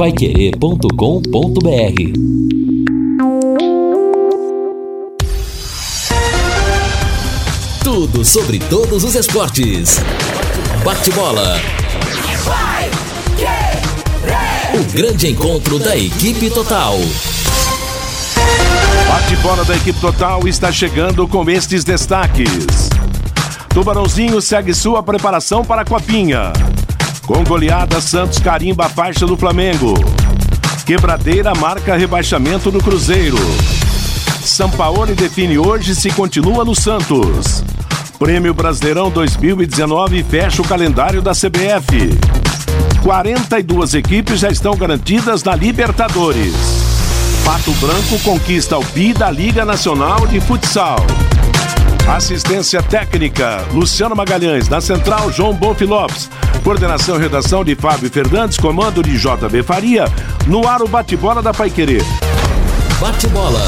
paiquerê.com.br Tudo sobre todos os esportes. Bate-bola. O grande encontro da equipe total. Bate-bola da equipe total está chegando com estes destaques. Tubarãozinho segue sua preparação para a Copinha. Com goleada, Santos carimba a faixa do Flamengo. Quebradeira marca rebaixamento no Cruzeiro. Sampaoli define hoje se continua no Santos. Prêmio Brasileirão 2019 fecha o calendário da CBF. 42 equipes já estão garantidas na Libertadores. Pato Branco conquista o bi da Liga Nacional de Futsal. Assistência técnica, Luciano Magalhães. Na central, João Bonfilopes. Coordenação e redação de Fábio Fernandes, comando de JB Faria. No ar, o bate-bola da Paiquerê. Bate-bola.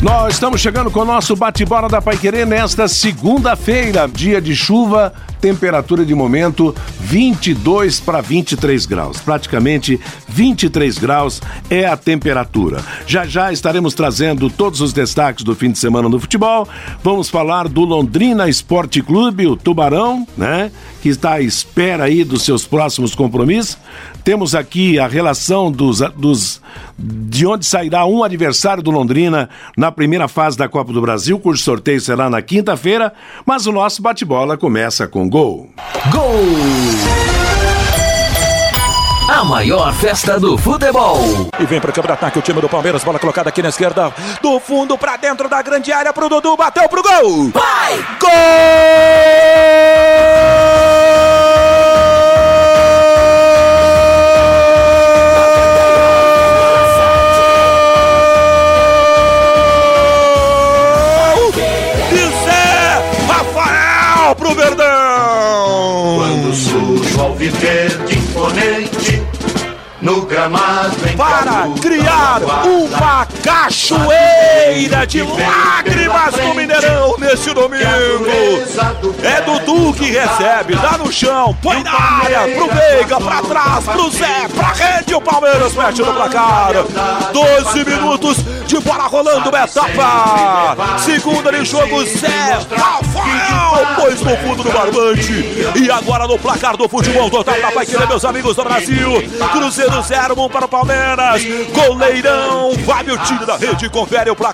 Nós estamos chegando com o nosso bate-bola da Paiquerê nesta segunda-feira, dia de chuva, temperatura de momento 22 para 23 graus. Praticamente 23 graus é a temperatura. Já já estaremos trazendo todos os destaques do fim de semana no futebol. Vamos falar do Londrina Esporte Clube, o Tubarão, né? Que está à espera aí dos seus próximos compromissos. Temos aqui a relação dos, dos de onde sairá um adversário do Londrina na primeira fase da Copa do Brasil, cujo sorteio será na quinta-feira, mas o nosso bate-bola começa com gol. Gol! A maior festa do futebol. E vem para o campo de ataque o time do Palmeiras, bola colocada aqui na esquerda, do fundo para dentro da grande área pro Dudu, bateu pro gol. Vai! Gol! pro Verdão! Quando sujo ao viver de imponente. No gramado para criar uma cachoeira de lágrimas no Mineirão nesse domingo. É Dudu que recebe, dá no chão, põe na área, pro Veiga, pra trás, pro Zé, pra rede, o Palmeiras mete no placar. 12 minutos de bola rolando uma etapa. Segunda de jogo, Zé Rafael, pôs no fundo do barbante. E agora no placar do futebol total da Pai Querer, meus amigos do Brasil. Cruzeiro 0, 1 para o Palmeiras. Goleirão, Fábio tira da rede, confere o placar.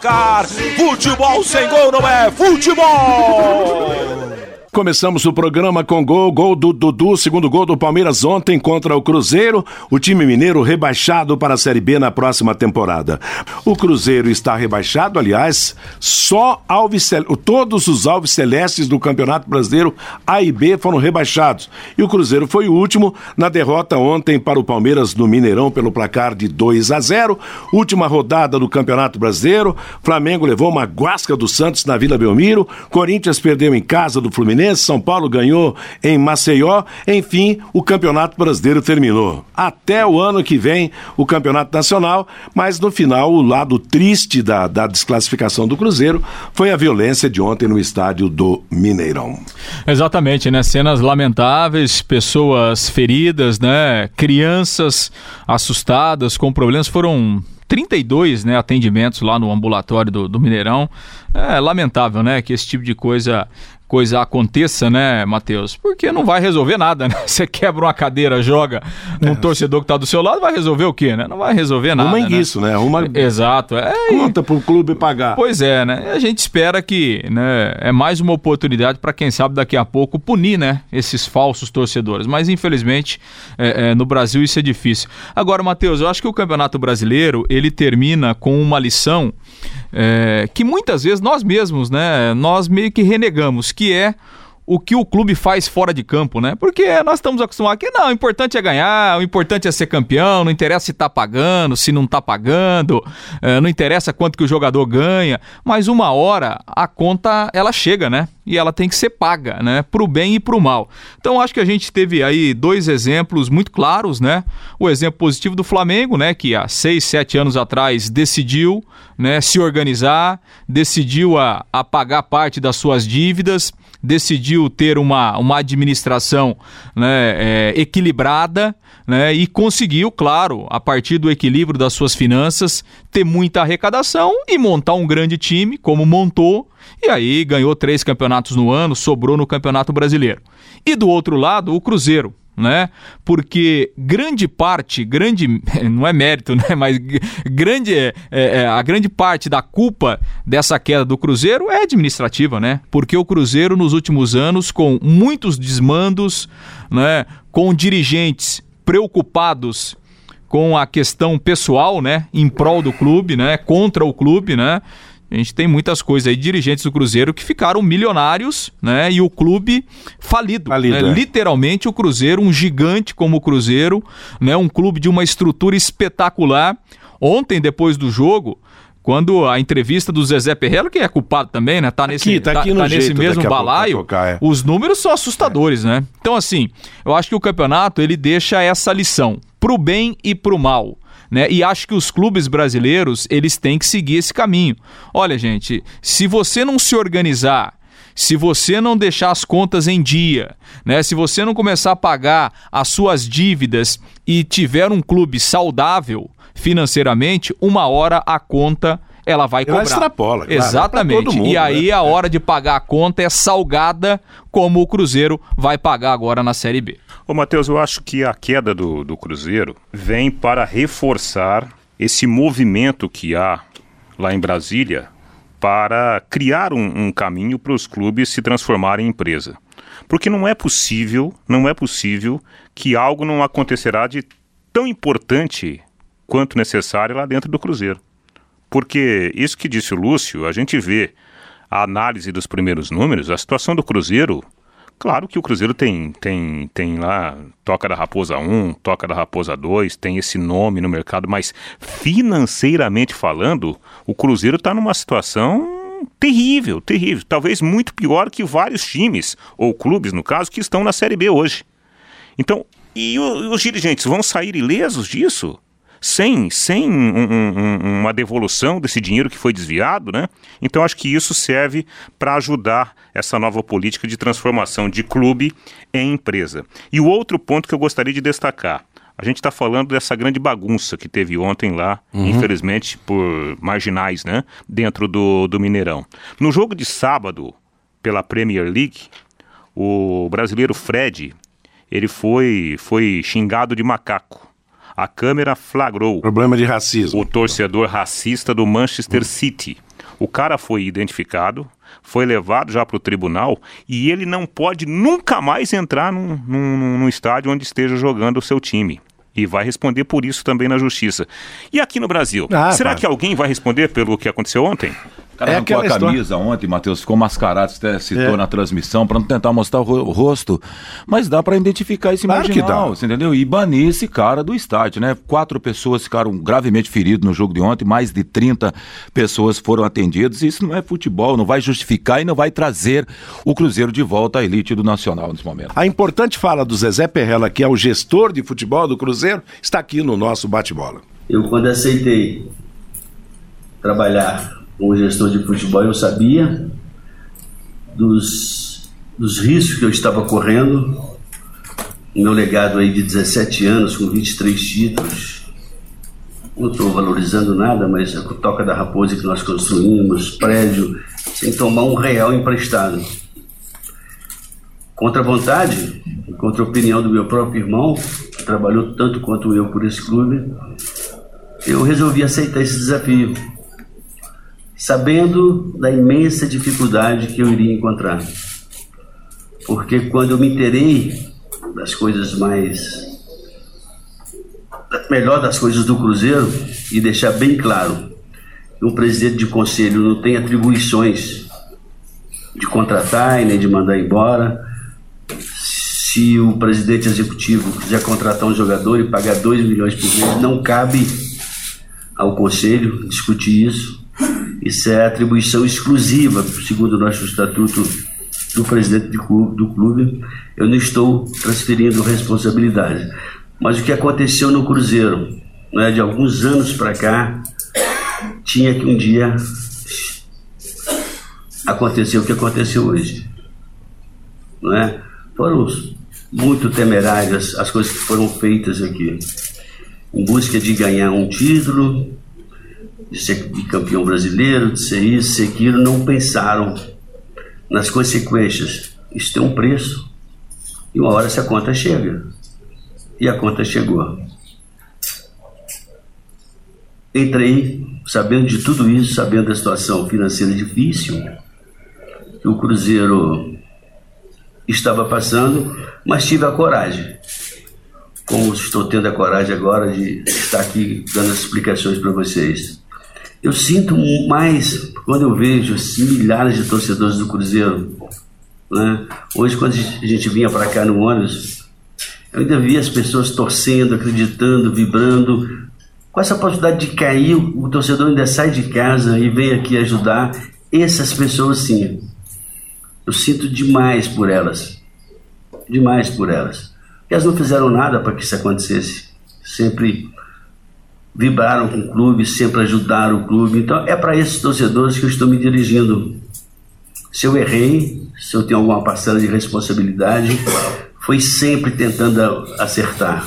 Futebol sem gol não é futebol. Começamos o programa com gol, gol do Dudu, segundo gol do Palmeiras ontem contra o Cruzeiro, o time mineiro rebaixado para a Série B na próxima temporada. O Cruzeiro está rebaixado, aliás, só Alves, todos os Alves Celestes do Campeonato Brasileiro A e B foram rebaixados. E o Cruzeiro foi o último na derrota ontem para o Palmeiras no Mineirão pelo placar de 2 a 0. Última rodada do Campeonato Brasileiro, Flamengo levou uma guasca do Santos na Vila Belmiro, Corinthians perdeu em casa do Fluminense Fluminense, São Paulo ganhou em Maceió. Enfim, o Campeonato Brasileiro terminou. Até o ano que vem, o Campeonato Nacional, mas no final, o lado triste da, da desclassificação do Cruzeiro foi a violência de ontem no estádio do Mineirão. Exatamente, né? Cenas lamentáveis, pessoas feridas, né? Crianças assustadas com problemas. Foram 32 né, atendimentos lá no ambulatório do, do Mineirão. É lamentável, né, que esse tipo de coisa coisa aconteça, né, Matheus? Porque não vai resolver nada, né? Você quebra uma cadeira, joga num é. torcedor que tá do seu lado, vai resolver o quê, né? Não vai resolver nada. Uma né? isso, né? Uma Exato. É, conta pro clube pagar. Pois é, né? A gente espera que, né, é mais uma oportunidade para quem sabe daqui a pouco punir, né, esses falsos torcedores. Mas infelizmente, é, é, no Brasil isso é difícil. Agora, Matheus, eu acho que o Campeonato Brasileiro, ele termina com uma lição é, que muitas vezes nós mesmos, né, nós meio que renegamos, que é o que o clube faz fora de campo, né? Porque nós estamos acostumados que não, o importante é ganhar, o importante é ser campeão, não interessa se tá pagando, se não tá pagando, é, não interessa quanto que o jogador ganha, mas uma hora a conta ela chega, né? e ela tem que ser paga, né? Pro bem e pro mal. Então acho que a gente teve aí dois exemplos muito claros, né? O exemplo positivo do Flamengo, né? Que há seis, sete anos atrás decidiu né, se organizar, decidiu a, a pagar parte das suas dívidas, decidiu ter uma, uma administração né, é, equilibrada né, e conseguiu, claro, a partir do equilíbrio das suas finanças, ter muita arrecadação e montar um grande time, como montou, e aí ganhou três campeonatos no ano, sobrou no Campeonato Brasileiro. E do outro lado, o Cruzeiro, né? Porque grande parte, grande, não é mérito, né? Mas grande, é, é, a grande parte da culpa dessa queda do Cruzeiro é administrativa, né? Porque o Cruzeiro nos últimos anos, com muitos desmandos, né? Com dirigentes preocupados com a questão pessoal, né? Em prol do clube, né? Contra o clube, né? A gente tem muitas coisas aí, dirigentes do Cruzeiro que ficaram milionários, né? E o clube falido. falido né? é. Literalmente o Cruzeiro, um gigante como o Cruzeiro, né? Um clube de uma estrutura espetacular. Ontem, depois do jogo, quando a entrevista do Zezé Perrello, que é culpado também, né? Tá nesse, aqui, tá, aqui tá, tá nesse mesmo balaio. Tocar, é. Os números são assustadores, é. né? Então, assim, eu acho que o campeonato ele deixa essa lição pro bem e pro mal. Né? E acho que os clubes brasileiros, eles têm que seguir esse caminho. Olha, gente, se você não se organizar, se você não deixar as contas em dia, né? Se você não começar a pagar as suas dívidas e tiver um clube saudável financeiramente, uma hora a conta ela vai cobrar. Ela extrapola. Claro, Exatamente. Mundo, e aí né? a hora de pagar a conta é salgada, como o Cruzeiro vai pagar agora na Série B. Ô, Matheus, eu acho que a queda do, do Cruzeiro vem para reforçar esse movimento que há lá em Brasília para criar um, um caminho para os clubes se transformarem em empresa. Porque não é possível, não é possível que algo não acontecerá de tão importante quanto necessário lá dentro do Cruzeiro. Porque isso que disse o Lúcio, a gente vê a análise dos primeiros números, a situação do Cruzeiro Claro que o Cruzeiro tem, tem, tem lá Toca da Raposa 1, Toca da Raposa 2, tem esse nome no mercado, mas financeiramente falando, o Cruzeiro está numa situação terrível, terrível. Talvez muito pior que vários times, ou clubes no caso, que estão na Série B hoje. Então, e os dirigentes vão sair ilesos disso? Sem, sem um, um, uma devolução desse dinheiro que foi desviado, né? Então acho que isso serve para ajudar essa nova política de transformação de clube em empresa. E o outro ponto que eu gostaria de destacar. A gente está falando dessa grande bagunça que teve ontem lá, uhum. infelizmente por marginais, né? Dentro do, do Mineirão. No jogo de sábado, pela Premier League, o brasileiro Fred, ele foi, foi xingado de macaco a câmera flagrou. Problema de racismo. O torcedor racista do Manchester City. O cara foi identificado, foi levado já para o tribunal e ele não pode nunca mais entrar num, num, num estádio onde esteja jogando o seu time e vai responder por isso também na justiça. E aqui no Brasil, ah, será tá. que alguém vai responder pelo que aconteceu ontem? O cara é arrancou a camisa história. ontem, Matheus, ficou mascarado, você citou é. na transmissão, para não tentar mostrar o rosto. Mas dá para identificar esse claro marginal, você entendeu? E banir esse cara do estádio, né? Quatro pessoas ficaram gravemente feridas no jogo de ontem, mais de 30 pessoas foram atendidas. Isso não é futebol, não vai justificar e não vai trazer o Cruzeiro de volta à elite do Nacional nesse momento. A importante fala do Zezé Perrella, que é o gestor de futebol do Cruzeiro, está aqui no nosso bate-bola. Eu, quando aceitei trabalhar como gestor de futebol, eu sabia dos, dos riscos que eu estava correndo. Meu legado aí de 17 anos, com 23 títulos, não estou valorizando nada, mas a Toca da Raposa que nós construímos, prédio, sem tomar um real emprestado. Contra a vontade, contra a opinião do meu próprio irmão, que trabalhou tanto quanto eu por esse clube, eu resolvi aceitar esse desafio sabendo da imensa dificuldade que eu iria encontrar. Porque quando eu me interei das coisas mais. melhor das coisas do Cruzeiro, e deixar bem claro um presidente de conselho não tem atribuições de contratar e nem de mandar embora. Se o presidente executivo quiser contratar um jogador e pagar 2 milhões por mês, não cabe ao conselho discutir isso. Isso é atribuição exclusiva, segundo o nosso estatuto do presidente do clube, eu não estou transferindo responsabilidade. Mas o que aconteceu no Cruzeiro, né, de alguns anos para cá, tinha que um dia acontecer o que aconteceu hoje. Não é? Foram muito temerárias as coisas que foram feitas aqui, em busca de ganhar um título, de ser campeão brasileiro, de ser isso, ser aquilo, não pensaram nas consequências. Isso tem um preço. E uma hora essa conta chega. E a conta chegou. Entrei sabendo de tudo isso, sabendo da situação financeira difícil que o Cruzeiro estava passando, mas tive a coragem. Como estou tendo a coragem agora de estar aqui dando as explicações para vocês. Eu sinto mais quando eu vejo assim, milhares de torcedores do Cruzeiro. Né? Hoje, quando a gente vinha para cá no ônibus, eu ainda via as pessoas torcendo, acreditando, vibrando. Com essa possibilidade de cair, o torcedor ainda sai de casa e vem aqui ajudar. Essas pessoas, sim, eu sinto demais por elas. Demais por elas. E elas não fizeram nada para que isso acontecesse. Sempre vibraram com o clube, sempre ajudaram o clube. Então é para esses torcedores que eu estou me dirigindo. Se eu errei, se eu tenho alguma parcela de responsabilidade, foi sempre tentando acertar.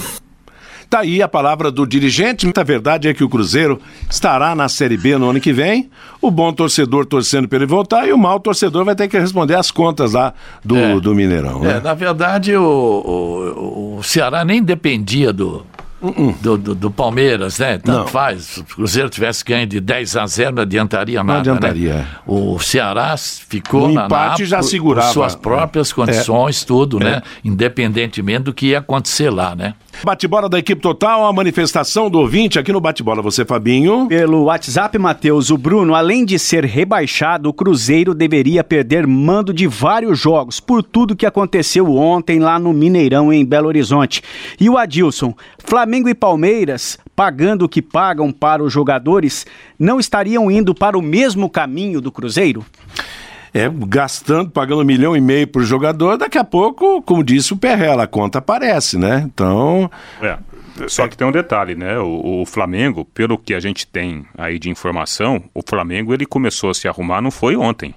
Tá aí a palavra do dirigente. A verdade é que o Cruzeiro estará na Série B no ano que vem. O bom torcedor torcendo para ele voltar e o mau torcedor vai ter que responder as contas lá do, é. do Mineirão. Né? É, na verdade, o, o, o Ceará nem dependia do, Uh-uh. Do, do, do, Palmeiras, né? Tanto não. faz. Se o Cruzeiro tivesse ganho de 10 a 0, não adiantaria nada. Não adiantaria. Né? O Ceará ficou no na, empate na, já segurava. suas próprias condições, é. tudo, né? é. né? Independentemente do que ia acontecer lá, né? Bate-bola da equipe total, a manifestação do ouvinte aqui no Bate-bola. Você, Fabinho? Pelo WhatsApp, Matheus, o Bruno, além de ser rebaixado, o Cruzeiro deveria perder mando de vários jogos por tudo que aconteceu ontem lá no Mineirão, em Belo Horizonte. E o Adilson, Flamengo e Palmeiras, pagando o que pagam para os jogadores, não estariam indo para o mesmo caminho do Cruzeiro? é, gastando, pagando um milhão e meio por jogador, daqui a pouco, como disse o Perrela, a conta aparece, né? Então. É. Só que tem um detalhe, né? O, o, Flamengo, pelo que a gente tem aí de informação, o Flamengo ele começou a se arrumar não foi ontem.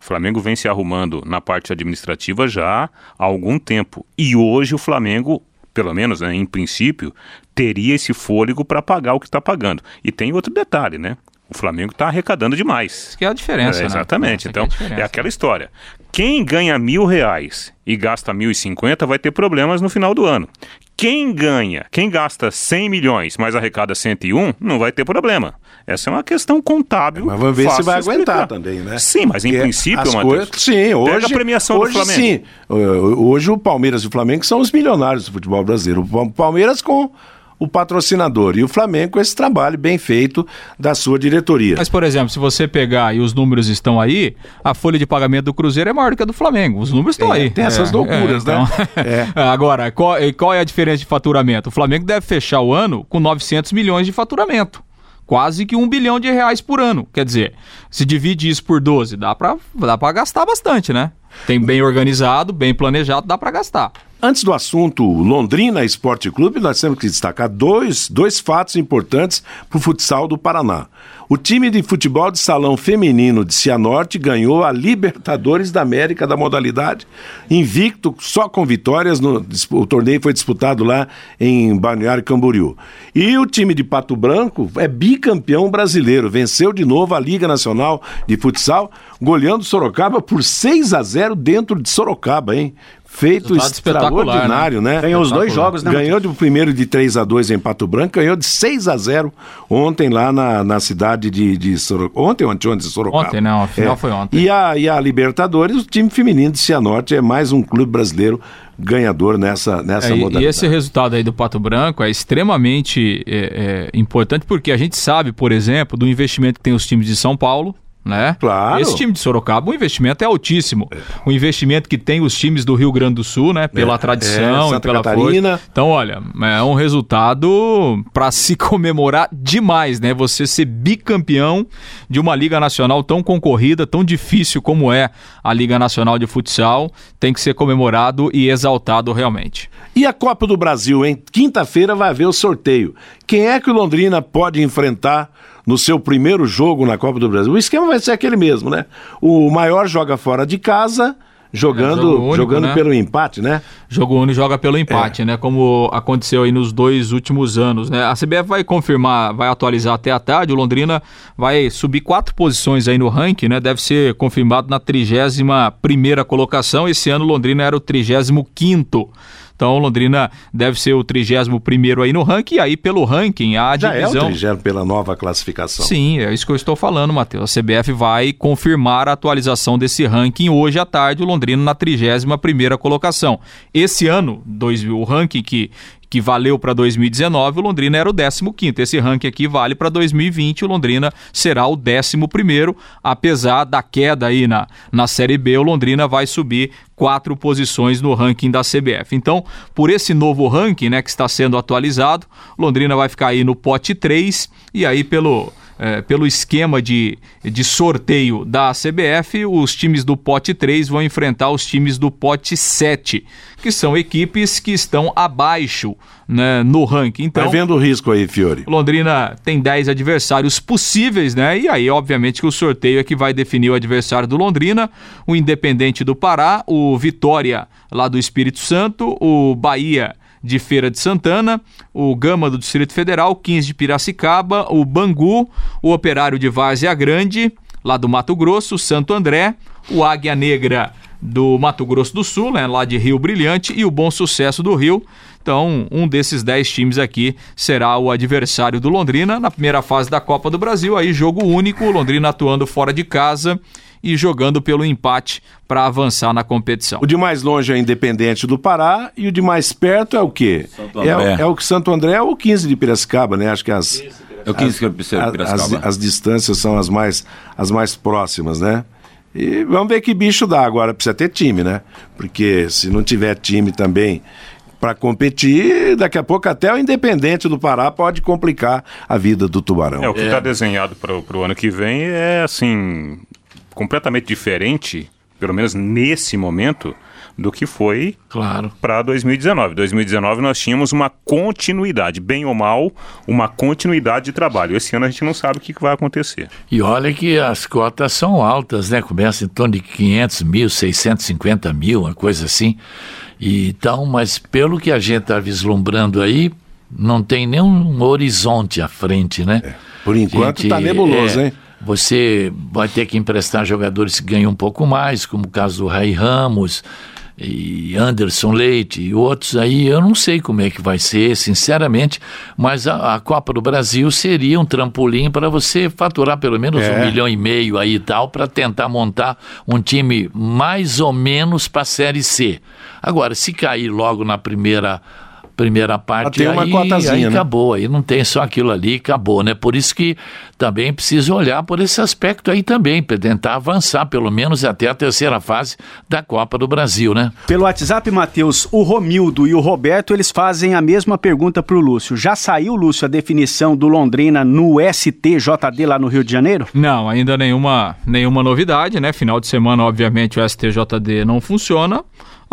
O Flamengo vem se arrumando na parte administrativa já há algum tempo. E hoje o Flamengo, pelo menos né, em princípio, teria esse fôlego para pagar o que está pagando. E tem outro detalhe, né? O Flamengo está arrecadando demais. Isso que é a diferença, é, né? Exatamente. Então, é, é, aquela história. Quem ganha mil reais e gasta mil e cinquenta vai ter problemas no final do ano. Quem ganha, quem gasta 100 milhões, mas arrecada 101, não vai ter problema. Essa é uma questão contábil. Mas vamos ver se vai aguentar também, né? Sim, mas em Porque princípio, Matheus, coisas, sim, hoje, pega a premiação hoje, do Flamengo. Sim, hoje o Palmeiras e o Flamengo são os milionários do futebol brasileiro. O Palmeiras com o patrocinador. E o Flamengo com esse trabalho bem feito da sua diretoria. Mas, por exemplo, se você pegar e os números estão aí, a folha de pagamento do Cruzeiro é maior do que a do Flamengo. Os números estão é, aí. Tem essas é, loucuras, é, né? Então... É. Agora, qual, qual é a diferença de faturamento? O Flamengo deve fechar o ano com 900 milhões de faturamento quase que um bilhão de reais por ano. Quer dizer, se divide isso por 12, dá para dá gastar bastante, né? Tem bem organizado, bem planejado, dá para gastar. Antes do assunto Londrina Esporte Clube, nós temos que destacar dois, dois fatos importantes para o futsal do Paraná. O time de futebol de salão feminino de Cianorte ganhou a Libertadores da América da modalidade, invicto, só com vitórias. No, o torneio foi disputado lá em Balneário Camboriú. E o time de Pato Branco é bicampeão brasileiro, venceu de novo a Liga Nacional de Futsal, goleando Sorocaba por 6 a 0 dentro de Sorocaba, hein? Feito extraordinário, né? né? Ganhou os dois jogos, né? Ganhou de primeiro de 3 a 2 em Pato Branco, ganhou de 6 a 0 ontem lá na, na cidade de, de Sorocaba. Ontem, ontem, ontem, Sorocaba. Ontem, não, a final é. foi ontem. E a, e a Libertadores, o time feminino de Cianorte é mais um clube brasileiro ganhador nessa, nessa é, modalidade. E esse resultado aí do Pato Branco é extremamente é, é, importante porque a gente sabe, por exemplo, do investimento que tem os times de São Paulo, né? Claro. Esse time de Sorocaba, o investimento é altíssimo. O investimento que tem os times do Rio Grande do Sul, né? Pela é, tradição é, e pela Catarina. força. Então, olha, é um resultado para se comemorar demais, né? Você ser bicampeão de uma Liga Nacional tão concorrida, tão difícil como é a Liga Nacional de Futsal, tem que ser comemorado e exaltado realmente. E a Copa do Brasil, em quinta-feira vai haver o sorteio. Quem é que o Londrina pode enfrentar no seu primeiro jogo na Copa do Brasil? O esquema vai ser aquele mesmo, né? O maior joga fora de casa jogando, é, único, jogando né? pelo empate, né? Jogo único joga pelo empate, é. né? Como aconteceu aí nos dois últimos anos, né? A CBF vai confirmar, vai atualizar até a tarde. O Londrina vai subir quatro posições aí no ranking, né? Deve ser confirmado na 31 primeira colocação. Esse ano o Londrina era o 35 quinto. Então, Londrina deve ser o 31 aí no ranking, e aí pelo ranking a Já divisão. É o 30 pela nova classificação. Sim, é isso que eu estou falando, Matheus. A CBF vai confirmar a atualização desse ranking hoje à tarde, o Londrina na 31 colocação. Esse ano, dois, o ranking que, que valeu para 2019, o Londrina era o 15º. Esse ranking aqui vale para 2020, o Londrina será o 11º, apesar da queda aí na, na Série B, o Londrina vai subir quatro posições no ranking da CBF. Então, por esse novo ranking, né, que está sendo atualizado, Londrina vai ficar aí no pote 3 e aí pelo é, pelo esquema de, de sorteio da CBF, os times do pote 3 vão enfrentar os times do pote 7, que são equipes que estão abaixo né, no ranking. Então, Vai vendo o risco aí, Fiore. Londrina tem 10 adversários possíveis, né? E aí, obviamente, que o sorteio é que vai definir o adversário do Londrina, o Independente do Pará, o Vitória lá do Espírito Santo, o Bahia de Feira de Santana, o Gama do Distrito Federal, 15 de Piracicaba, o Bangu, o Operário de Várzea Grande, lá do Mato Grosso, Santo André, o Águia Negra do Mato Grosso do Sul, né, lá de Rio Brilhante, e o Bom Sucesso do Rio. Então, um desses 10 times aqui será o adversário do Londrina na primeira fase da Copa do Brasil. Aí, jogo único, Londrina atuando fora de casa e jogando pelo empate para avançar na competição. O de mais longe é Independente do Pará e o de mais perto é o quê? É, é, o que Santo André ou o 15 de Piracicaba, né? Acho que as, é o 15 de Piracicaba. As, as distâncias são as mais, as mais próximas, né? E vamos ver que bicho dá agora. Precisa ter time, né? Porque se não tiver time também para competir, daqui a pouco até o Independente do Pará pode complicar a vida do Tubarão. É, o que está é. desenhado para o ano que vem é assim completamente diferente, pelo menos nesse momento, do que foi claro. para 2019. 2019 nós tínhamos uma continuidade, bem ou mal, uma continuidade de trabalho. Esse ano a gente não sabe o que vai acontecer. E olha que as cotas são altas, né? Começa em torno de 500 mil, 650 mil, uma coisa assim. E, então, mas pelo que a gente está vislumbrando aí, não tem nenhum horizonte à frente, né? É. Por enquanto está nebuloso, é, hein? Você vai ter que emprestar jogadores que ganham um pouco mais, como o caso do Ray Ramos e Anderson Leite e outros aí, eu não sei como é que vai ser, sinceramente, mas a, a Copa do Brasil seria um trampolim para você faturar pelo menos é. um milhão e meio aí e tal, para tentar montar um time mais ou menos para a Série C. Agora, se cair logo na primeira primeira parte, tem uma aí, cotazinha, aí né? acabou, aí não tem só aquilo ali, acabou, né? Por isso que também precisa olhar por esse aspecto aí também, para tentar avançar, pelo menos até a terceira fase da Copa do Brasil, né? Pelo WhatsApp, Matheus, o Romildo e o Roberto, eles fazem a mesma pergunta para o Lúcio. Já saiu, Lúcio, a definição do Londrina no STJD lá no Rio de Janeiro? Não, ainda nenhuma, nenhuma novidade, né? Final de semana, obviamente, o STJD não funciona.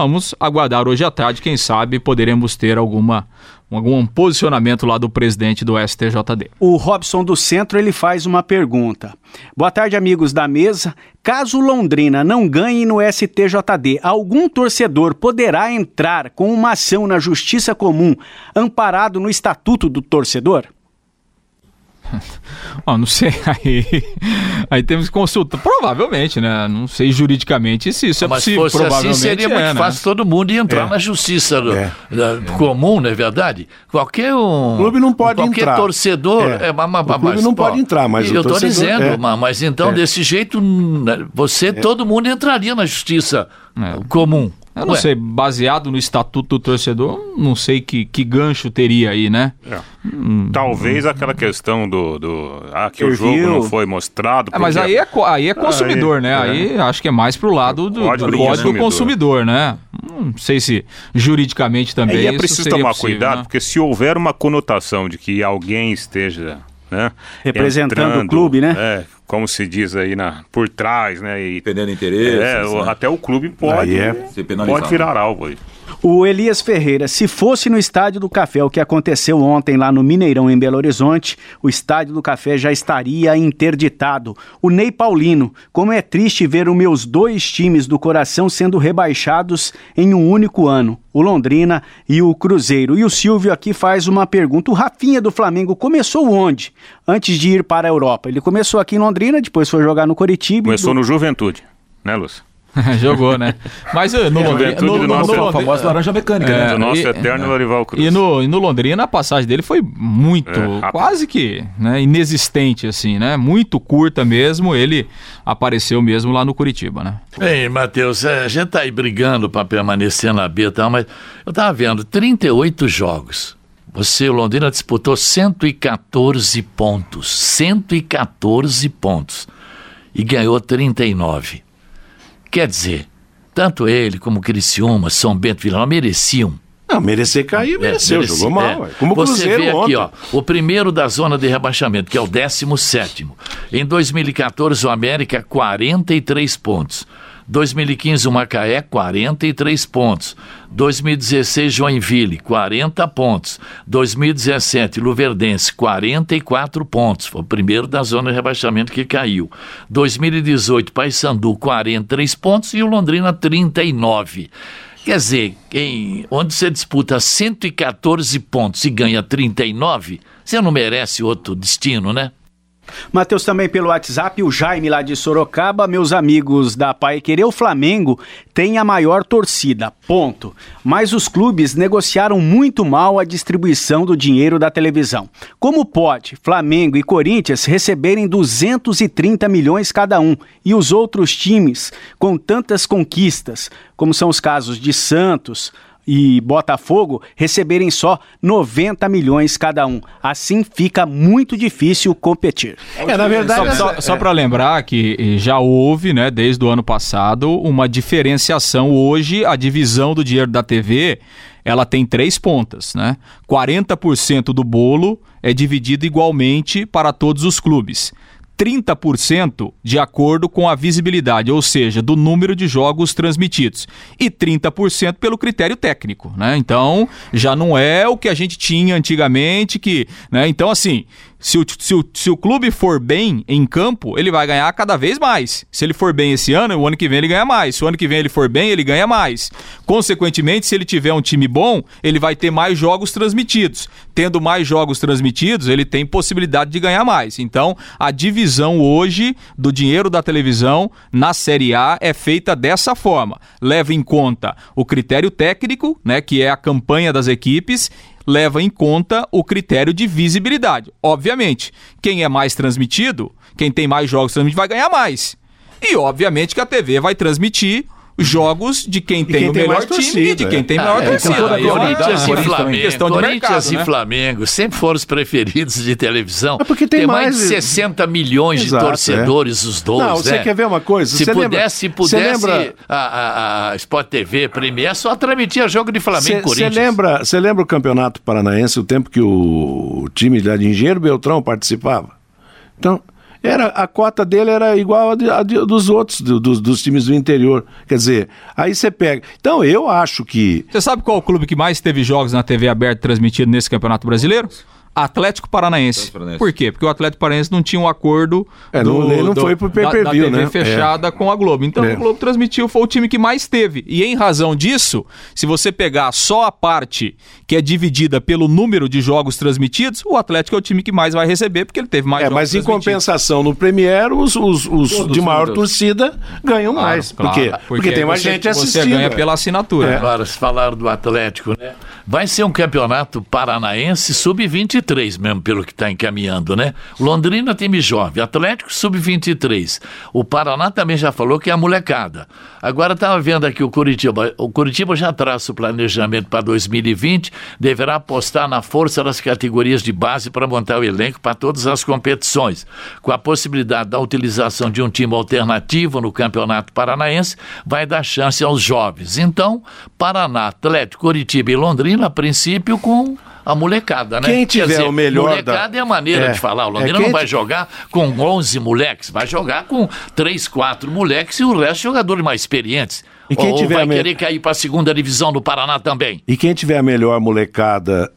Vamos aguardar hoje à tarde, quem sabe poderemos ter alguma algum posicionamento lá do presidente do STJD. O Robson do Centro ele faz uma pergunta. Boa tarde, amigos da mesa. Caso Londrina não ganhe no STJD, algum torcedor poderá entrar com uma ação na Justiça Comum amparado no Estatuto do Torcedor? oh, não sei, aí, aí temos que consultar. Provavelmente, né? Não sei juridicamente se isso é Mas possível. Mas fosse assim, seria é, muito né? fácil todo mundo entrar é. na justiça do, é. da, comum, não é verdade? Qualquer um. O clube não pode qualquer entrar. torcedor. É. É, mas, o clube mas, não pô, pode entrar, mas Eu estou dizendo, é. mas então, desse jeito, você, todo mundo entraria na justiça comum. Eu não Ué. sei, baseado no estatuto do torcedor, não sei que, que gancho teria aí, né? É. Hum, Talvez hum. aquela questão do, do ah, que o jogo não foi mostrado. É, mas aí é, aí é consumidor, aí, né? É. Aí acho que é mais pro lado do, do código consumidor, né? Não sei se juridicamente também. É, e é preciso tomar possível, cuidado, né? porque se houver uma conotação de que alguém esteja né, representando entrando, o clube, né? É, como se diz aí na, por trás, né? E, Dependendo do interesse. É, né? até o clube pode, é, pode virar alvo aí. O Elias Ferreira, se fosse no Estádio do Café, o que aconteceu ontem lá no Mineirão, em Belo Horizonte, o Estádio do Café já estaria interditado. O Ney Paulino, como é triste ver os meus dois times do coração sendo rebaixados em um único ano, o Londrina e o Cruzeiro. E o Silvio aqui faz uma pergunta: o Rafinha do Flamengo começou onde? Antes de ir para a Europa. Ele começou aqui em Londrina, depois foi jogar no Coritiba. Começou do... no Juventude, né, Lúcio? Jogou, né? Mas uh, no, Londrina, no, no, nosso, no, famosa laranja mecânica, é, né? Do nosso e, eterno é, Lorival Cruz. E no, e no Londrina a passagem dele foi muito, é, quase que né, inexistente, assim, né? Muito curta mesmo. Ele apareceu mesmo lá no Curitiba, né? Ei, Matheus, é, a gente tá aí brigando para permanecer na B e tal, mas eu tava vendo 38 jogos. Você, o Londrina, disputou 114 pontos. 114 pontos. E ganhou 39. Quer dizer, tanto ele como Criciúma, São Bento Vila mereciam. Não, merecer cair, é, mereceu, mereci, jogou mal. É. Como Você Cruzeiro vê aqui, ontem. ó, o primeiro da zona de rebaixamento, que é o 17 Em 2014, o América, 43 pontos. 2015, o Macaé, 43 pontos. 2016, Joinville, 40 pontos. 2017, Luverdense, 44 pontos. Foi o primeiro da zona de rebaixamento que caiu. 2018, Paysandu, 43 pontos e o Londrina, 39. Quer dizer, quem, onde você disputa 114 pontos e ganha 39, você não merece outro destino, né? Matheus também pelo WhatsApp, o Jaime lá de Sorocaba, meus amigos da Pai Querer, o Flamengo tem a maior torcida, ponto. Mas os clubes negociaram muito mal a distribuição do dinheiro da televisão. Como pode Flamengo e Corinthians receberem 230 milhões cada um e os outros times com tantas conquistas, como são os casos de Santos, e Botafogo receberem só 90 milhões cada um. Assim fica muito difícil competir. É, na verdade, só, só, só para lembrar que já houve, né, desde o ano passado, uma diferenciação. Hoje, a divisão do dinheiro da TV ela tem três pontas, né? 40% do bolo é dividido igualmente para todos os clubes. 30% de acordo com a visibilidade, ou seja, do número de jogos transmitidos, e 30% pelo critério técnico, né? Então, já não é o que a gente tinha antigamente que, né? Então, assim, se o, se, o, se o clube for bem em campo, ele vai ganhar cada vez mais. Se ele for bem esse ano, o ano que vem ele ganha mais. Se o ano que vem ele for bem, ele ganha mais. Consequentemente, se ele tiver um time bom, ele vai ter mais jogos transmitidos. Tendo mais jogos transmitidos, ele tem possibilidade de ganhar mais. Então, a divisão hoje do dinheiro da televisão na Série A é feita dessa forma. Leva em conta o critério técnico, né, que é a campanha das equipes, leva em conta o critério de visibilidade. Obviamente, quem é mais transmitido, quem tem mais jogos transmitidos, vai ganhar mais. E obviamente que a TV vai transmitir jogos de quem, tem, quem o tem melhor time torcida, e de quem é. tem maior ah, torcida. É, Corinthians e Flamengo, questão de Corinthians mercado, e né? Flamengo sempre foram os preferidos de televisão. É porque tem, tem mais... mais de 60 milhões Exato, de torcedores, é. os dois. Não, você né? quer ver uma coisa? Se você pudesse, lembra, se pudesse lembra... a, a, a, Sport TV, Premier, só transmitia jogo de Flamengo e Corinthians. Você lembra, você lembra o Campeonato Paranaense, o tempo que o time de Engenheiro Beltrão participava? Então, era a cota dele era igual de, dos outros, do, dos, dos times do interior. Quer dizer, aí você pega. Então eu acho que. Você sabe qual o clube que mais teve jogos na TV aberta transmitido nesse Campeonato Brasileiro? Atlético Paranaense. Por quê? Porque o Atlético Paranaense não tinha um acordo é, do, não, não do, foi pro da, da TV né? fechada é. com a Globo. Então é. o Globo transmitiu, foi o time que mais teve. E em razão disso, se você pegar só a parte que é dividida pelo número de jogos transmitidos, o Atlético é o time que mais vai receber, porque ele teve mais é, jogos Mas em compensação, no Premier, os, os, os de maior torcida ganham claro, mais. Claro, por quê? Porque, porque tem mais você, gente assistindo. Você ganha pela assinatura. É. Agora, se falaram do Atlético, né? Vai ser um campeonato paranaense sub-23 sub-23 mesmo, pelo que está encaminhando, né? Londrina, time jovem. Atlético, sub-23. O Paraná também já falou que é a molecada. Agora estava vendo aqui o Curitiba. O Curitiba já traça o planejamento para 2020, deverá apostar na força das categorias de base para montar o elenco para todas as competições, com a possibilidade da utilização de um time alternativo no Campeonato Paranaense, vai dar chance aos jovens. Então, Paraná, Atlético, Curitiba e Londrina, a princípio, com a molecada, né? Quem tiver dizer, o melhor molecada da... é a maneira é, de falar. O Londrina é não vai jogar com 11 moleques, vai jogar com 3, 4 moleques e o resto jogadores mais experientes. E quem Ou tiver vai me... querer cair para a segunda divisão do Paraná também. E quem tiver a melhor molecada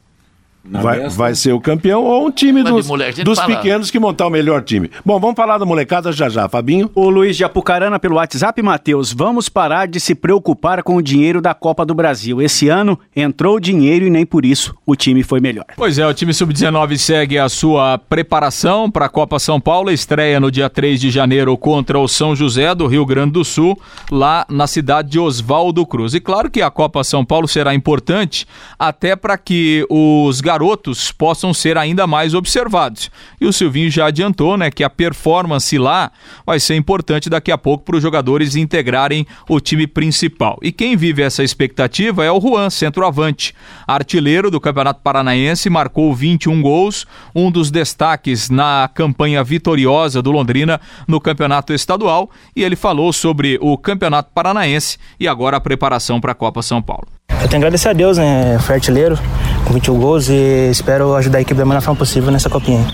vai, vai ser o campeão ou um time dos, dos pequenos que montar o melhor time. Bom, vamos falar da molecada já já, Fabinho. O Luiz de Apucarana pelo WhatsApp, Matheus, vamos parar de se preocupar com o dinheiro da Copa do Brasil. Esse ano entrou dinheiro e nem por isso o time foi melhor. Pois é, o time sub-19 segue a sua preparação para a Copa São Paulo, estreia no dia 3 de janeiro contra o São José do Rio Grande do Sul, lá na cidade de Oswaldo Cruz. E claro que a Copa São Paulo será importante até para que os garotos garotos possam ser ainda mais observados. E o Silvinho já adiantou, né, que a performance lá vai ser importante daqui a pouco para os jogadores integrarem o time principal. E quem vive essa expectativa é o Juan, centroavante, artilheiro do Campeonato Paranaense, marcou 21 gols, um dos destaques na campanha vitoriosa do Londrina no Campeonato Estadual, e ele falou sobre o Campeonato Paranaense e agora a preparação para a Copa São Paulo. Eu tenho que agradecer a Deus, né? Foi artilheiro com 21 gols e espero ajudar a equipe da melhor forma possível nessa copinha.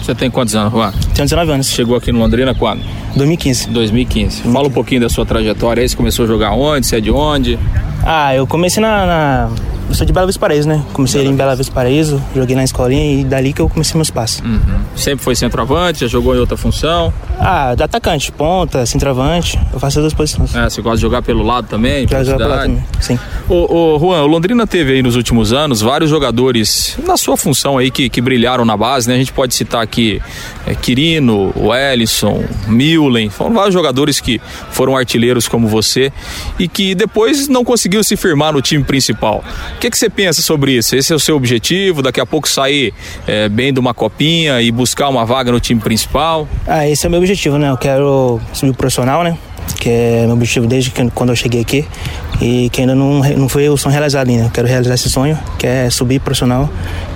Você tem quantos anos, Juan? Tenho 19 anos. Chegou aqui no Londrina quando? 2015. 2015. Fala um pouquinho da sua trajetória aí, você começou a jogar onde, você é de onde? Ah, eu comecei na, na eu sou de Bela Vista Paraíso, né? Comecei Bela em Bela Vista Paraíso, joguei na escolinha e dali que eu comecei meus passos. Uhum. Sempre foi centroavante, já jogou em outra função? Ah, atacante, ponta, centroavante, eu faço as duas posições. É, você gosta de jogar pelo lado também? Jogar pelo lado também, sim. Ô, ô, Juan, o Londrina teve aí nos últimos anos vários jogadores na sua função aí que, que brilharam na base, né? A gente pode citar aqui é, Quirino, Wellison, Milen, foram vários jogadores que foram artilheiros como você e que depois não conseguiu se firmar no time principal que, que você pensa sobre isso? Esse é o seu objetivo? Daqui a pouco sair é, bem de uma copinha e buscar uma vaga no time principal? Ah, esse é o meu objetivo, né? Eu quero subir profissional, né? Que é meu objetivo desde que, quando eu cheguei aqui e que ainda não, não foi o sonho realizado ainda. Eu quero realizar esse sonho, que é subir profissional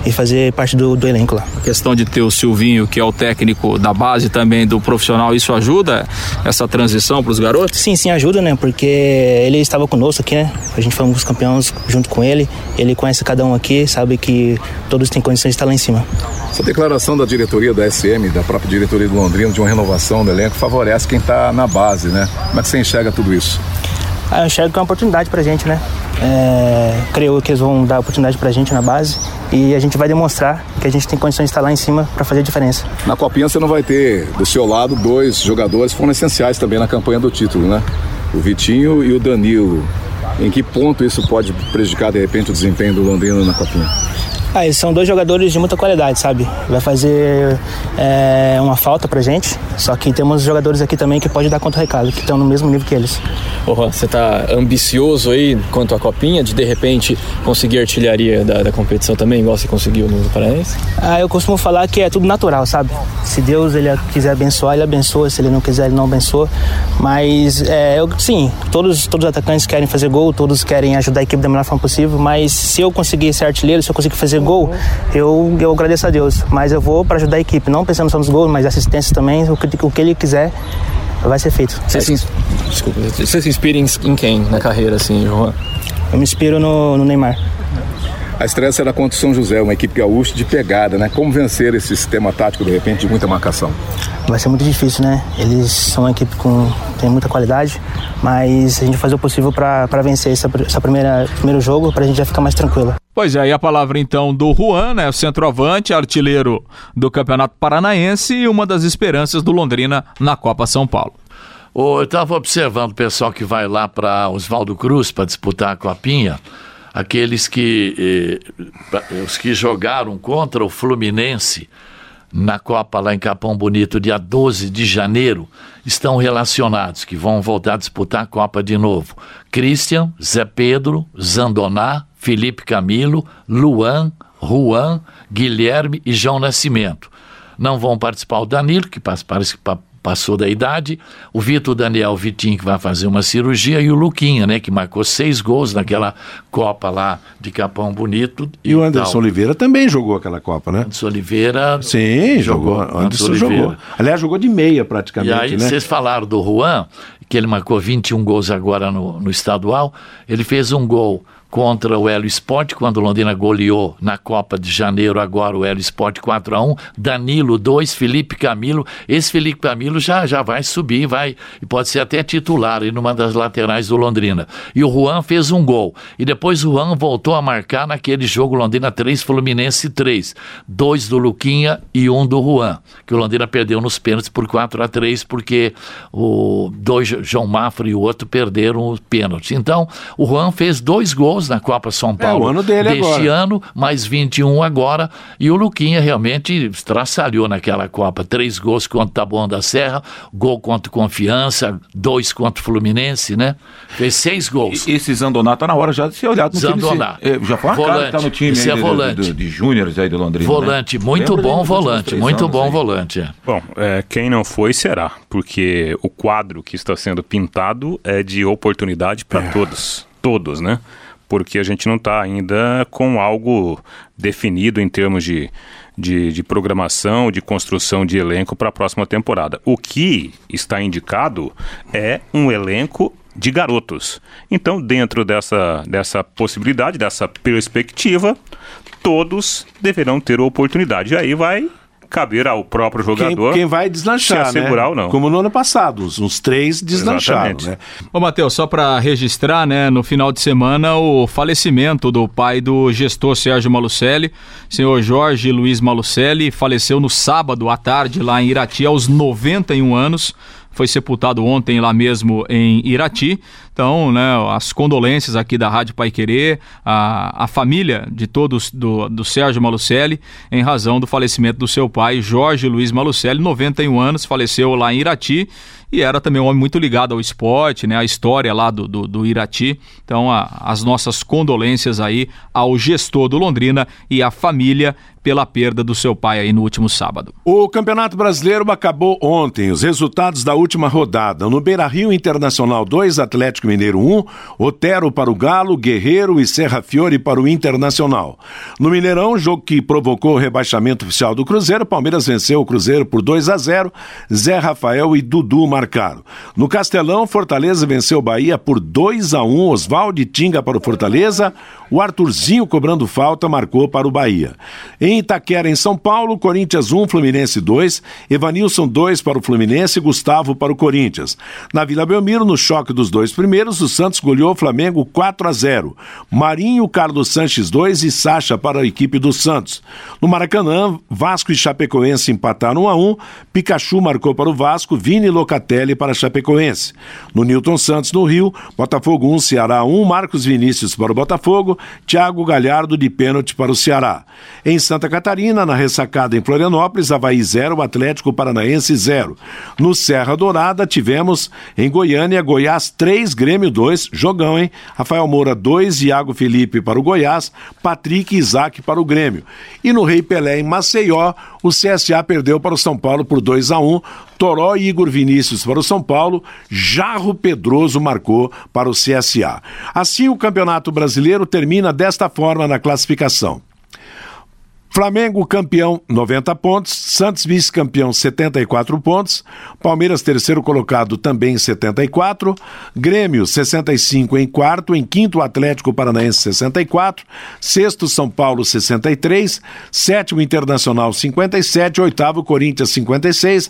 e fazer parte do, do elenco lá. A questão de ter o Silvinho, que é o técnico da base também do profissional, isso ajuda essa transição para os garotos? Sim, sim, ajuda, né? Porque ele estava conosco aqui, né? A gente foi um dos campeões junto com ele. Ele conhece cada um aqui, sabe que todos têm condições de estar lá em cima. Essa declaração da diretoria da SM, da própria diretoria do Londrina, de uma renovação do elenco, favorece quem está na base, né? Como é que você enxerga tudo isso? Eu enxergo que é uma oportunidade pra gente, né? É, creio que eles vão dar oportunidade pra gente na base e a gente vai demonstrar que a gente tem condições de estar lá em cima para fazer a diferença. Na Copinha você não vai ter do seu lado dois jogadores que foram essenciais também na campanha do título, né? O Vitinho e o Danilo. Em que ponto isso pode prejudicar de repente o desempenho do Londrina na Copinha? Ah, eles são dois jogadores de muita qualidade, sabe? Vai fazer é, uma falta pra gente, só que temos jogadores aqui também que podem dar conta do recado, que estão no mesmo nível que eles. Porra, você tá ambicioso aí quanto à copinha, de de repente conseguir artilharia da, da competição também, igual você conseguiu no Paraense? Ah, eu costumo falar que é tudo natural, sabe? Se Deus ele quiser abençoar, ele abençoa, se ele não quiser, ele não abençoa. Mas, é, eu, sim, todos, todos os atacantes querem fazer gol, todos querem ajudar a equipe da melhor forma possível, mas se eu conseguir ser artilheiro, se eu conseguir fazer gol, eu, eu agradeço a Deus. Mas eu vou para ajudar a equipe, não pensando só nos gols, mas assistência também, o que, o que ele quiser vai ser feito. Você se, desculpa, você se inspira em, em quem na carreira, assim, João? Eu me inspiro no, no Neymar. A estreia será contra o São José, uma equipe gaúcha de pegada, né? Como vencer esse sistema tático, de repente, de muita marcação? Vai ser muito difícil, né? Eles são uma equipe com tem muita qualidade, mas a gente fazer o possível para vencer esse essa primeira primeiro jogo, para a gente já ficar mais tranquilo. Pois é, aí a palavra então do Juan, né, centroavante, artilheiro do Campeonato Paranaense e uma das esperanças do Londrina na Copa São Paulo. eu estava observando o pessoal que vai lá para Oswaldo Cruz para disputar a Copinha aqueles que, eh, os que jogaram contra o Fluminense na Copa lá em Capão Bonito, dia 12 de janeiro, estão relacionados, que vão voltar a disputar a Copa de novo. Christian, Zé Pedro, Zandoná, Felipe Camilo, Luan, Juan, Guilherme e João Nascimento. Não vão participar o Danilo, que parece que passou da idade, o Vitor Daniel Vitinho, que vai fazer uma cirurgia, e o Luquinha, né, que marcou seis gols naquela Copa lá de Capão Bonito. E, e o Anderson tal. Oliveira também jogou aquela Copa, né? Anderson Oliveira. Sim, jogou. jogou. Anderson Oliveira. jogou. Aliás, jogou de meia praticamente. E aí, né? vocês falaram do Juan, que ele marcou 21 gols agora no, no estadual. Ele fez um gol contra o Hélio Sport, quando o Londrina goleou na Copa de Janeiro, agora o Hélio Sport 4 a 1 Danilo 2, Felipe Camilo. Esse Felipe Camilo já, já vai subir, vai e pode ser até titular em numa das laterais do Londrina. E o Juan fez um gol. E depois o Juan voltou a marcar naquele jogo Londrina 3, Fluminense 3. Dois do Luquinha e um do Juan, que o Londrina perdeu nos pênaltis por 4 a 3 porque o dois João Mafra e o outro perderam os pênaltis. Então, o Juan fez dois gols na Copa São Paulo é, o ano dele deste agora. ano, mais 21 agora. E o Luquinha realmente estraçalhou naquela Copa. Três gols contra o Taboão da Serra, gol contra Confiança, dois contra o Fluminense, né? Fez seis gols. E, esse Zandoná tá na hora já de ser olhado no Zandoná. time. Se, já foi uma volante. cara que tá no time esse é volante. de, de, de júniores aí do Londrina. Volante, né? muito bom volante, muito bom aí. volante. É. Bom, é, quem não foi será, porque o quadro que está sendo pintado é de oportunidade para é. todos. Todos, né? Porque a gente não está ainda com algo definido em termos de, de, de, programação, de construção de elenco para a próxima temporada. O que está indicado é um elenco de garotos. Então, dentro dessa, dessa possibilidade, dessa perspectiva, todos deverão ter oportunidade. E aí vai caber ao próprio jogador. Quem, quem vai deslanchar, se assegurar né? ou não. Como no ano passado, uns três deslancharam, né? Ô, Matheus, só para registrar, né, no final de semana, o falecimento do pai do gestor Sérgio Malucelli, senhor Jorge Luiz Malucelli, faleceu no sábado à tarde lá em Irati, aos 91 anos foi sepultado ontem lá mesmo em Irati. Então, né, as condolências aqui da Rádio Pai Querer, a, a família de todos do, do Sérgio Malucelli, em razão do falecimento do seu pai, Jorge Luiz Malucelli, 91 anos, faleceu lá em Irati e era também um homem muito ligado ao esporte, né, a história lá do, do, do Irati. Então, a, as nossas condolências aí ao gestor do Londrina e à família pela perda do seu pai aí no último sábado. O Campeonato Brasileiro acabou ontem. Os resultados da última rodada. No Beira Rio Internacional 2, Atlético Mineiro 1, Otero para o Galo, Guerreiro e Serra Fiore para o Internacional. No Mineirão, jogo que provocou o rebaixamento oficial do Cruzeiro, Palmeiras venceu o Cruzeiro por 2 a 0. Zé Rafael e Dudu marcaram. No Castelão, Fortaleza venceu o Bahia por 2 a 1. Oswaldo Tinga para o Fortaleza. O Arthurzinho cobrando falta marcou para o Bahia. Em Itaquera, em São Paulo, Corinthians 1, Fluminense 2, Evanilson 2 para o Fluminense e Gustavo para o Corinthians. Na Vila Belmiro, no choque dos dois primeiros, o Santos goleou o Flamengo 4 a 0. Marinho, Carlos Sanches 2 e Sacha para a equipe do Santos. No Maracanã, Vasco e Chapecoense empataram 1 a 1. Pikachu marcou para o Vasco, Vini Locatelli para a Chapecoense. No Newton Santos, no Rio, Botafogo 1, Ceará 1, Marcos Vinícius para o Botafogo, Thiago Galhardo de pênalti para o Ceará. Em Santa Catarina, na ressacada em Florianópolis, Havaí 0, Atlético Paranaense 0. No Serra Dourada, tivemos em Goiânia, Goiás 3, Grêmio 2, jogão, hein? Rafael Moura 2, Iago Felipe para o Goiás, Patrick e Isaac para o Grêmio. E no Rei Pelé, em Maceió, o CSA perdeu para o São Paulo por 2 a 1 Toró e Igor Vinícius para o São Paulo, Jarro Pedroso marcou para o CSA. Assim, o Campeonato Brasileiro termina desta forma na classificação. Flamengo campeão 90 pontos, Santos vice-campeão 74 pontos, Palmeiras terceiro colocado também 74, Grêmio 65 em quarto, em quinto Atlético Paranaense 64, sexto São Paulo 63, sétimo Internacional 57, oitavo Corinthians 56,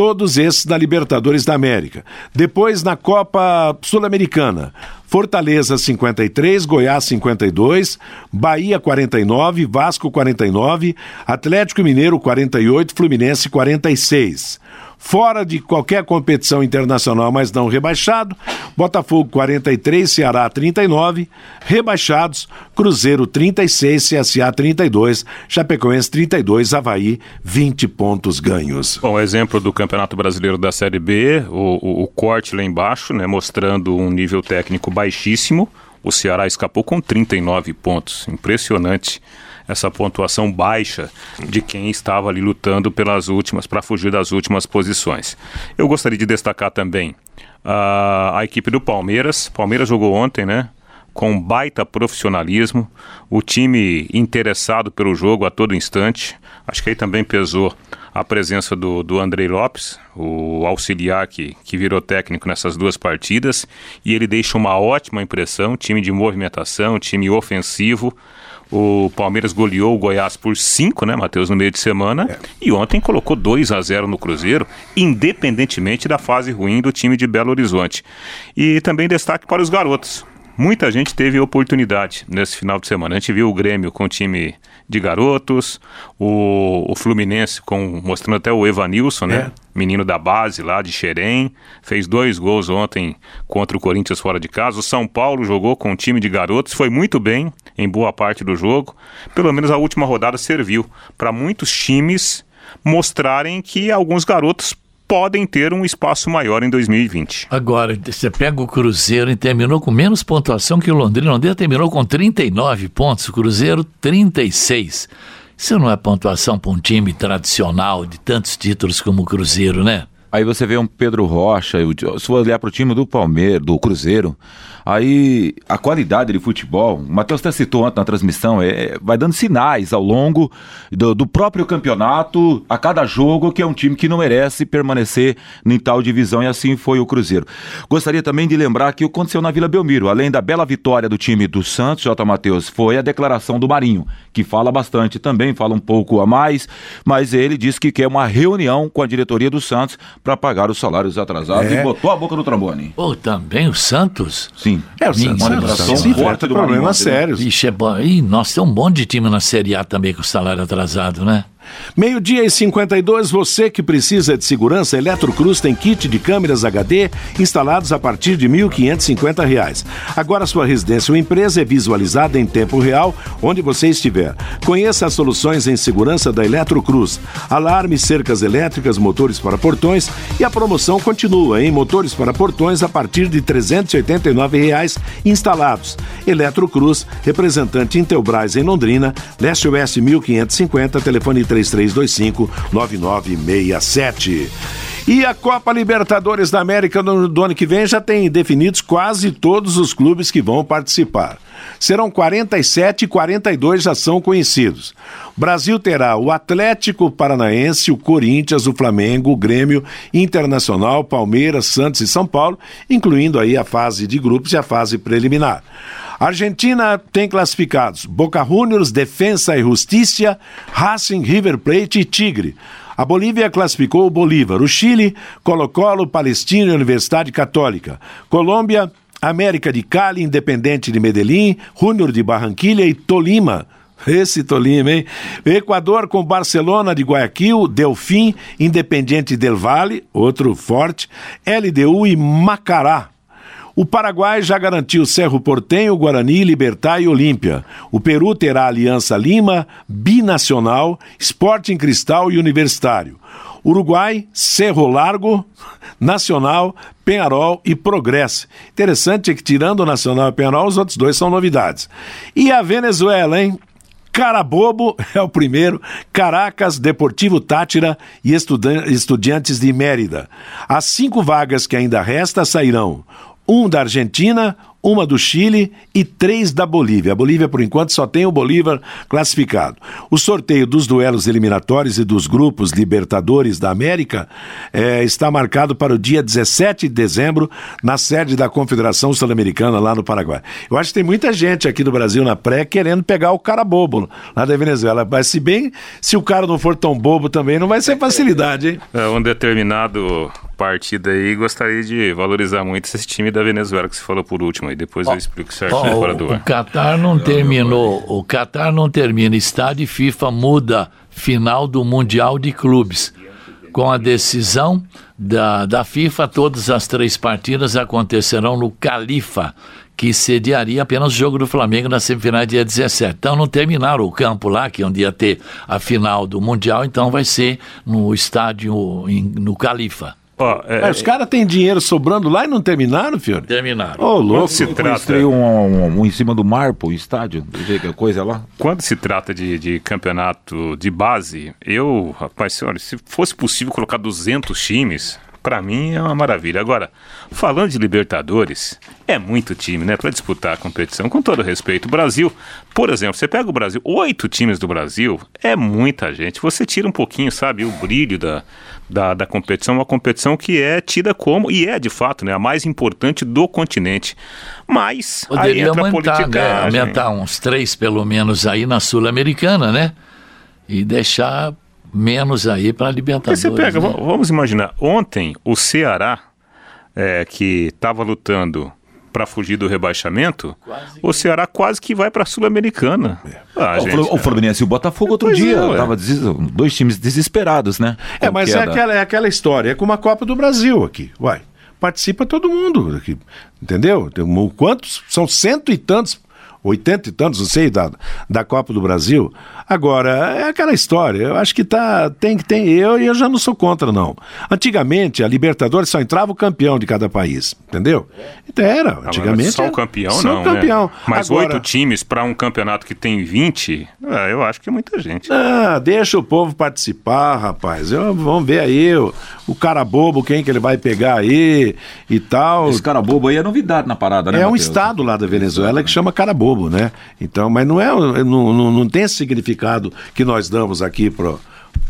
todos esses na Libertadores da América. Depois na Copa Sul-Americana, Fortaleza 53, Goiás 52, Bahia 49, Vasco 49, Atlético Mineiro 48, Fluminense 46 fora de qualquer competição internacional, mas não rebaixado. Botafogo 43, Ceará 39, rebaixados, Cruzeiro 36, CSA 32, Chapecoense 32, Havaí 20 pontos ganhos. Bom, exemplo do Campeonato Brasileiro da Série B, o, o, o corte lá embaixo, né, mostrando um nível técnico baixíssimo O Ceará escapou com 39 pontos. Impressionante essa pontuação baixa de quem estava ali lutando pelas últimas, para fugir das últimas posições. Eu gostaria de destacar também a, a equipe do Palmeiras. Palmeiras jogou ontem, né? Com baita profissionalismo, o time interessado pelo jogo a todo instante. Acho que aí também pesou a presença do, do Andrei Lopes, o auxiliar que, que virou técnico nessas duas partidas, e ele deixa uma ótima impressão, time de movimentação, time ofensivo, o Palmeiras goleou o Goiás por 5, né, Matheus, no meio de semana. É. E ontem colocou 2 a 0 no Cruzeiro, independentemente da fase ruim do time de Belo Horizonte. E também destaque para os garotos. Muita gente teve oportunidade nesse final de semana. A gente viu o Grêmio com o time de garotos, o, o Fluminense com, mostrando até o Evanilson, né? É. Menino da base lá de Xerém, fez dois gols ontem contra o Corinthians fora de casa. O São Paulo jogou com um time de garotos, foi muito bem em boa parte do jogo. Pelo menos a última rodada serviu para muitos times mostrarem que alguns garotos podem ter um espaço maior em 2020. Agora, você pega o Cruzeiro e terminou com menos pontuação que o Londrina. O Londrina terminou com 39 pontos, o Cruzeiro 36. Isso não é pontuação para um time tradicional de tantos títulos como o Cruzeiro, né? Aí você vê um Pedro Rocha, se for olhar para o time do Palmeiras, do Cruzeiro, Aí a qualidade de futebol, o Matheus até citou ontem na transmissão, é, vai dando sinais ao longo do, do, próprio campeonato, a cada jogo, que é um time que não merece permanecer em tal divisão, e assim foi o Cruzeiro. Gostaria também de lembrar que o que aconteceu na Vila Belmiro, além da bela vitória do time do Santos, J. Matheus, foi a declaração do Marinho, que fala bastante também, fala um pouco a mais, mas ele disse que quer uma reunião com a diretoria do Santos para pagar os salários atrasados é. e botou a boca no trombone. Ou também o Santos? Sim. É, o Santos. Uma limitação sim, forte do problemas sérios. Ixi, é bom. Ih, nossa, tem um monte de time na Série A também com salário atrasado, né? Meio-dia e 52, você que precisa de segurança, Eletrocruz tem kit de câmeras HD instalados a partir de R$ 1.550. Agora sua residência ou empresa é visualizada em tempo real, onde você estiver. Conheça as soluções em segurança da Eletrocruz. Alarmes, cercas elétricas, motores para portões e a promoção continua em motores para portões a partir de 389 reais instalados. Eletrocruz, representante Intelbras em Londrina, leste-oeste 1550, telefone 3325 9967. E a Copa Libertadores da América do, ano que vem já tem definidos quase todos os clubes que vão participar. Serão 47 e 42 já são conhecidos. Brasil terá o Atlético Paranaense, o Corinthians, o Flamengo, o Grêmio, Internacional, Palmeiras, Santos e São Paulo, incluindo aí a fase de grupos e a fase preliminar. Argentina tem classificados Boca Juniors, Defensa e Justiça, Racing, River Plate e Tigre. A Bolívia classificou o Bolívar, o Chile, Colo-Colo, Palestina e Universidade Católica. Colômbia, América de Cali, Independente de Medellín, Júnior de Barranquilha e Tolima. Esse Tolima, hein? Equador com Barcelona de Guayaquil, Delfim, Independiente del Valle, outro forte, LDU e Macará. O Paraguai já garantiu Cerro Portenho, Guarani, Libertar e Olímpia. O Peru terá Aliança Lima, Binacional, Sporting Cristal e Universitário. Uruguai, Cerro Largo, Nacional, Penharol e Progresso. Interessante é que, tirando o Nacional e Penharol, os outros dois são novidades. E a Venezuela, hein? Carabobo é o primeiro, Caracas, Deportivo Tátira e Estudantes de Mérida. As cinco vagas que ainda restam sairão um da Argentina, uma do Chile e três da Bolívia. A Bolívia, por enquanto, só tem o Bolívar classificado. O sorteio dos duelos eliminatórios e dos grupos Libertadores da América é, está marcado para o dia 17 de dezembro, na sede da Confederação Sul-Americana, lá no Paraguai. Eu acho que tem muita gente aqui do Brasil na pré querendo pegar o cara bobo lá da Venezuela. Mas, se bem, se o cara não for tão bobo também, não vai ser facilidade, hein? É um determinado partida aí, gostaria de valorizar muito esse time da Venezuela que você falou por último, e depois oh, eu explico certinho oh, fora do ar. O Qatar não terminou, o Qatar não termina, estádio FIFA muda final do Mundial de Clubes. Com a decisão da, da FIFA, todas as três partidas acontecerão no Califa, que sediaria apenas o jogo do Flamengo na semifinal dia 17. Então não terminaram o campo lá, que é onde ia ter a final do Mundial, então vai ser no estádio no Califa. Ó, é, é, os caras têm dinheiro sobrando lá e não terminaram, Fiore? Terminaram. Ô, oh, louco. se trata... Um, um, um, em cima do mar, pô, estádio, coisa lá. Quando se trata de, de campeonato de base, eu, rapaz, olha, se fosse possível colocar 200 times, para mim é uma maravilha. Agora, falando de Libertadores, é muito time, né, para disputar a competição. Com todo respeito, o Brasil, por exemplo, você pega o Brasil, oito times do Brasil, é muita gente. Você tira um pouquinho, sabe, o brilho da, da, da competição, uma competição que é tida como, e é de fato, né, a mais importante do continente. Mas Poderia aí entra aumentar, né, aumentar uns três pelo menos aí na Sul-Americana, né? E deixar menos aí para a Libertadores. Você pega, né? vamos imaginar, ontem o Ceará, é, que estava lutando para fugir do rebaixamento, quase o Ceará quase que vai para a Sul-Americana. É. Ah, o, gente, o Fluminense e o Botafogo outro dia, é, tava dois times desesperados, né? É, mas é aquela, é aquela história, é como a Copa do Brasil aqui, vai. Participa todo mundo aqui, entendeu? Quantos? São cento e tantos 80 e tantos, não sei, da, da Copa do Brasil. Agora, é aquela história, eu acho que tá, tem que tem eu e eu já não sou contra, não. Antigamente, a Libertadores só entrava o campeão de cada país, entendeu? Então era, antigamente. Só o campeão, só não. Só o né? campeão. Né? Mas oito times para um campeonato que tem 20, é, eu acho que é muita gente. Ah, deixa o povo participar, rapaz. Eu, vamos ver aí o, o cara bobo, quem que ele vai pegar aí e tal. Esse cara bobo aí é novidade na parada, né? É um estado lá da Venezuela que chama cara bobo, né? Então, mas não é, não, não, não tem esse significado que nós damos aqui pro,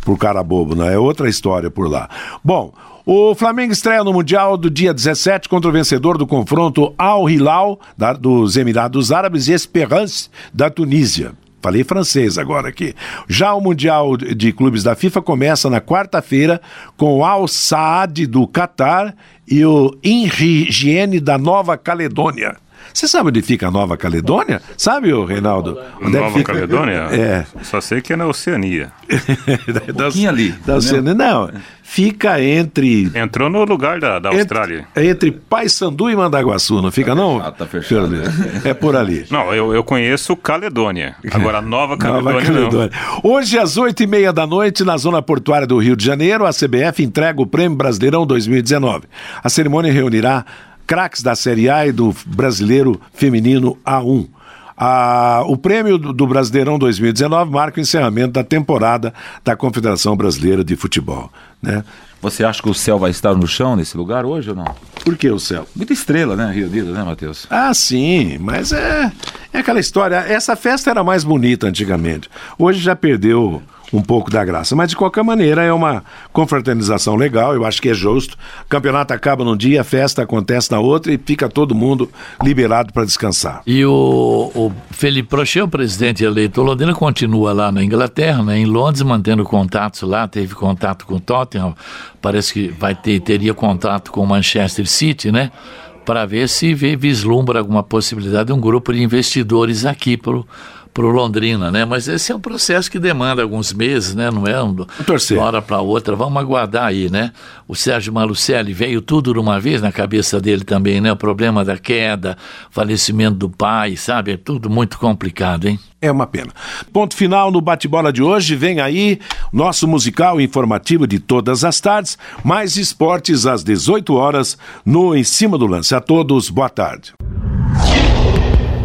pro cara bobo, não é outra história por lá. Bom, o Flamengo estreia no Mundial do dia 17 contra o vencedor do confronto Al Hilal da, dos Emirados Árabes e Esperance da Tunísia. Falei francês agora aqui. Já o Mundial de Clubes da FIFA começa na quarta-feira com o Al Saad do Catar e o Inhigiene da Nova Caledônia. Você sabe onde fica a Nova Caledônia? Sabe, o Reinaldo? Onde é Nova fica... Caledônia? É. Só sei que é na Oceania. um pouquinho ali. Da Oceania. Não, fica entre. Entrou no lugar da, da Austrália. Entre, entre Paysandu e Mandaguaçu, não fica, não? Ah, tá fechado. É por ali. Não, eu, eu conheço Caledônia. Agora, Nova Caledônia. Nova Caledônia. Não. Hoje, às oito e meia da noite, na zona portuária do Rio de Janeiro, a CBF entrega o Prêmio Brasileirão 2019. A cerimônia reunirá craques da Série A e do Brasileiro Feminino A1. Ah, o prêmio do Brasileirão 2019 marca o encerramento da temporada da Confederação Brasileira de Futebol. Né? Você acha que o céu vai estar no chão nesse lugar hoje ou não? Por que o céu? Muita estrela, né, Rio Unido, né, Matheus? Ah, sim, mas é, é aquela história. Essa festa era mais bonita antigamente. Hoje já perdeu um pouco da graça. Mas de qualquer maneira é uma confraternização legal, eu acho que é justo. O campeonato acaba num dia, a festa acontece na outra e fica todo mundo liberado para descansar. E o, o Felipe Prochê, o presidente eleito Londrina, continua lá na Inglaterra, né, em Londres, mantendo contatos lá, teve contato com o Tottenham, parece que vai ter, teria contato com o Manchester City, né? Para ver se vislumbra alguma possibilidade de um grupo de investidores aqui para para o Londrina, né? Mas esse é um processo que demanda alguns meses, né? Não é um, de uma hora para outra. Vamos aguardar aí, né? O Sérgio Malucelli veio tudo de uma vez na cabeça dele também, né? O problema da queda, falecimento do pai, sabe? É tudo muito complicado, hein? É uma pena. Ponto final no bate-bola de hoje. Vem aí nosso musical informativo de todas as tardes. Mais esportes às 18 horas no Em Cima do Lance. A todos, boa tarde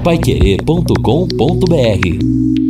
paiquerê.com.br